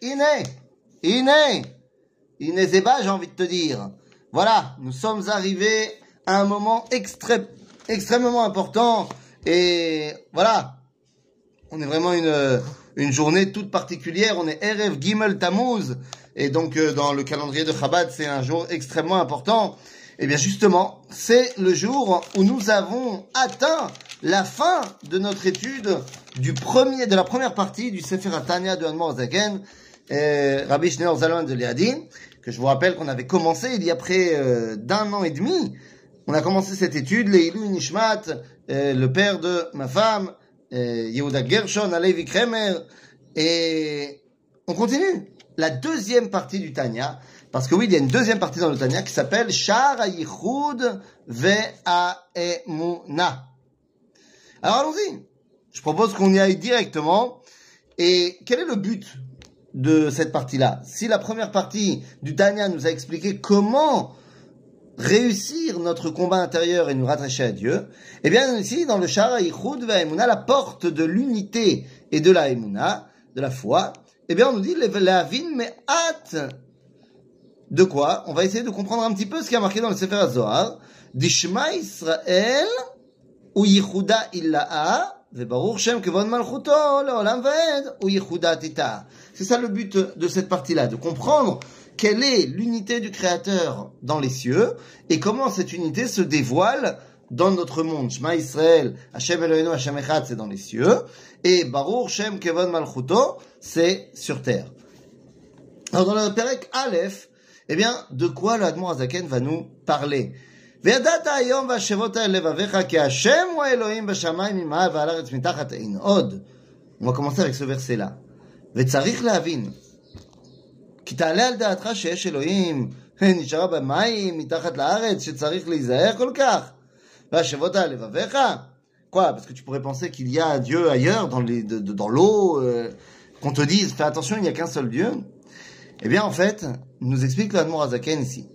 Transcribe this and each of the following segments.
Iné, Iné, Iné Zeba, j'ai envie de te dire. Voilà, nous sommes arrivés à un moment extrêmement important. Et voilà, on est vraiment une, une journée toute particulière. On est Erev Gimel Tammuz. Et donc, euh, dans le calendrier de Chabad, c'est un jour extrêmement important. Et eh bien, justement, c'est le jour où nous avons atteint la fin de notre étude du premier, de la première partie du Sefer Atania de Hanmor Zaken, Rabbi Schneur Zalman de Liadin, que je vous rappelle qu'on avait commencé il y a près euh, d'un an et demi. On a commencé cette étude, Leilu Nishmat, euh, le père de ma femme, euh, Yehuda Gershon, Alevi Kremer, et on continue. La deuxième partie du Tanya, parce que oui, il y a une deuxième partie dans le Tanya qui s'appelle Shar Ayichud Ve'aemuna. Alors allons-y. Je propose qu'on y aille directement. Et quel est le but de cette partie-là? Si la première partie du Tanya nous a expliqué comment réussir notre combat intérieur et nous rattacher à Dieu, eh bien ici, dans le Shara Yichud Ve'emuna, la porte de l'unité et de la Emuna, de la foi, eh bien on nous dit la vin mais hâte de quoi? On va essayer de comprendre un petit peu ce qui a marqué dans le Sefer Zohar. Dishma Israël ou Yichuda Illa'a c'est ça le but de cette partie-là, de comprendre quelle est l'unité du Créateur dans les cieux et comment cette unité se dévoile dans notre monde. Shema Israël, Hashem Eloheinu, Hashem Echad, c'est dans les cieux, et Baruch Shem Kevon Malchuto, c'est sur terre. Alors dans le Perek Aleph, eh bien, de quoi l'Admor Azaken va nous parler? on va commencer avec ce verset-là. וצריך להבין, כי תעלה על דעתך שיש אלוהים נשארה במים מתחת לארץ שצריך להיזהר כל כך? והשבות על לבביך? Quoi Parce que tu pourrais penser qu'il y a Dieu ailleurs, dans l'eau, euh, qu'on te dise, fais attention, il n'y a qu'un seul Dieu. Eh bien, en fait, nous explique l'Admor Azaken ici.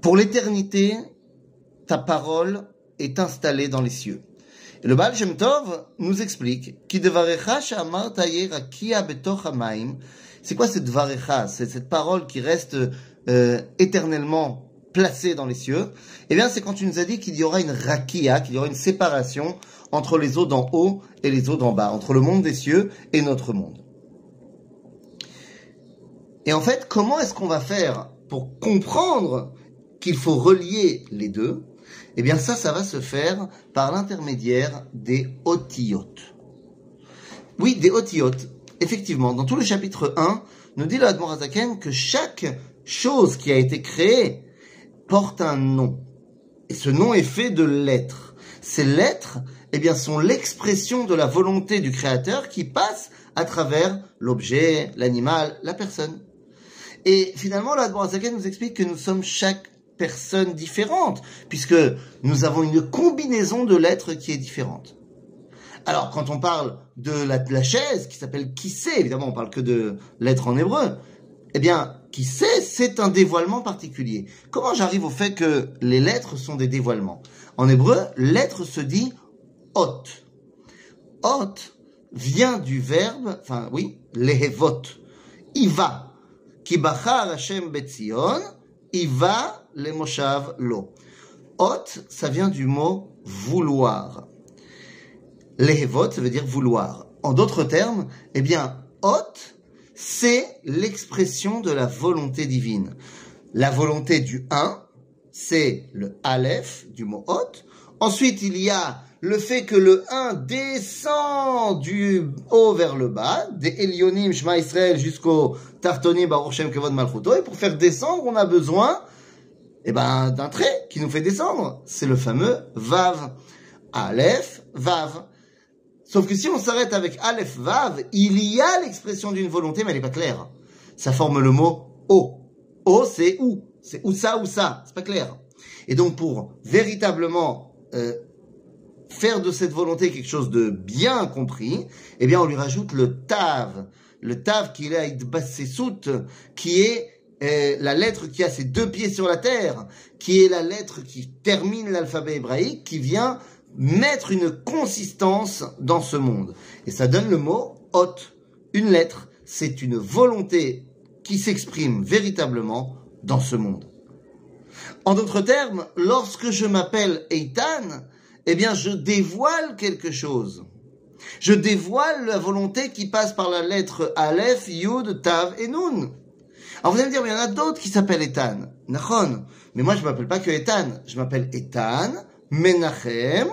Pour l'éternité, ta parole est installée dans les cieux. Et le Baal Shem Tov nous explique c'est quoi cette varecha C'est cette parole qui reste euh, éternellement placée dans les cieux. Eh bien, c'est quand tu nous as dit qu'il y aura une rakia, qu'il y aura une séparation entre les eaux d'en haut et les eaux d'en bas, entre le monde des cieux et notre monde. Et en fait, comment est-ce qu'on va faire pour comprendre qu'il faut relier les deux? Eh bien ça, ça va se faire par l'intermédiaire des otiotes. Oui, des otiotes. Effectivement, dans tout le chapitre 1, nous dit le Admorazaken que chaque chose qui a été créée porte un nom. Et ce nom est fait de lettres. Ces lettres, eh bien, sont l'expression de la volonté du Créateur qui passe à travers l'objet, l'animal, la personne. Et finalement, la Zaken nous explique que nous sommes chaque personne différente, puisque nous avons une combinaison de lettres qui est différente. Alors, quand on parle de la, chaise, qui s'appelle qui sait, évidemment, on parle que de lettres en hébreu, eh bien, qui sait, c'est un dévoilement particulier. Comment j'arrive au fait que les lettres sont des dévoilements? En hébreu, lettre se dit hot. Hot vient du verbe, enfin oui, lehevot. Iva. Ki bachar Hashem betzion, iva le moshav lo. Hot, ça vient du mot vouloir. Lehevot, ça veut dire vouloir. En d'autres termes, eh bien, hot, c'est l'expression de la volonté divine. La volonté du 1, c'est le Aleph du mot hot. Ensuite, il y a le fait que le 1 descend du haut vers le bas, des Elionim, Shema Israël, jusqu'au Tartonim, Baruch Shem Kevod Malchuto, et pour faire descendre, on a besoin eh ben, d'un trait qui nous fait descendre. C'est le fameux Vav. Aleph, Vav. Sauf que si on s'arrête avec Aleph, Vav, il y a l'expression d'une volonté, mais elle n'est pas claire. Ça forme le mot O. O, c'est où? C'est où ça, ou ça? C'est pas clair. Et donc, pour véritablement euh, faire de cette volonté quelque chose de bien compris, eh bien, on lui rajoute le tav. Le tav qui est soutes, qui est euh, la lettre qui a ses deux pieds sur la terre, qui est la lettre qui termine l'alphabet hébraïque, qui vient mettre une consistance dans ce monde. Et ça donne le mot hot. Une lettre, c'est une volonté qui s'exprime véritablement dans ce monde. En d'autres termes, lorsque je m'appelle Eitan, eh bien, je dévoile quelque chose. Je dévoile la volonté qui passe par la lettre Aleph, Yud, Tav et Nun. Alors vous allez me dire, mais il y en a d'autres qui s'appellent Etan. Nachon. Mais moi, je m'appelle pas que Etan. Je m'appelle Etan, Menachem,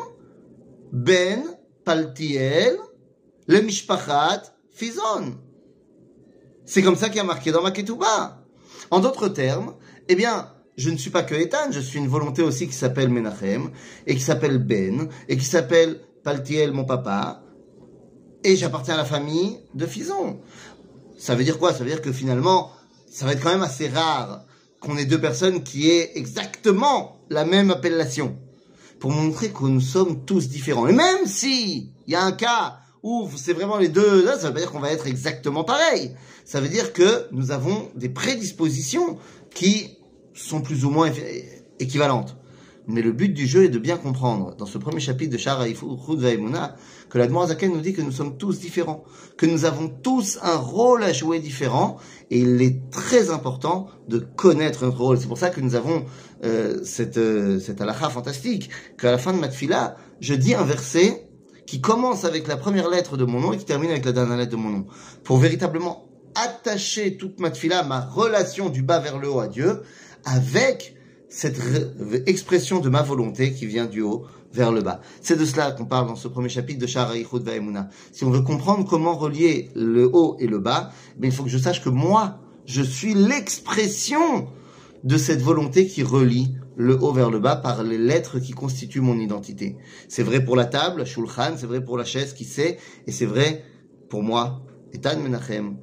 Ben, Paltiel, le Mishpachat, Fizon. C'est comme ça qu'il y a marqué dans ma ketouba. En d'autres termes, eh bien, je ne suis pas que Ethan, je suis une volonté aussi qui s'appelle Menachem, et qui s'appelle Ben, et qui s'appelle Paltiel, mon papa, et j'appartiens à la famille de Fison. Ça veut dire quoi? Ça veut dire que finalement, ça va être quand même assez rare qu'on ait deux personnes qui aient exactement la même appellation. Pour montrer que nous sommes tous différents. Et même si il y a un cas où c'est vraiment les deux, là, ça veut pas dire qu'on va être exactement pareil. Ça veut dire que nous avons des prédispositions qui sont plus ou moins équivalentes. Mais le but du jeu est de bien comprendre, dans ce premier chapitre de Shara Vaimuna, que la Zaken nous dit que nous sommes tous différents, que nous avons tous un rôle à jouer différent, et il est très important de connaître notre rôle. C'est pour ça que nous avons euh, cette, euh, cette halakha fantastique, qu'à la fin de Matfila, je dis un verset qui commence avec la première lettre de mon nom et qui termine avec la dernière lettre de mon nom, pour véritablement attacher toute Matfila, ma relation du bas vers le haut à Dieu, avec cette expression de ma volonté qui vient du haut vers le bas. C'est de cela qu'on parle dans ce premier chapitre de Shara Yichud Vaemuna. Si on veut comprendre comment relier le haut et le bas, mais eh il faut que je sache que moi, je suis l'expression de cette volonté qui relie le haut vers le bas par les lettres qui constituent mon identité. C'est vrai pour la table, Shulchan, c'est vrai pour la chaise qui sait, et c'est vrai pour moi, Etan Menachem,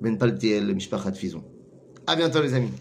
Ben Paltiel, Mishpachat Fizon. À bientôt les amis.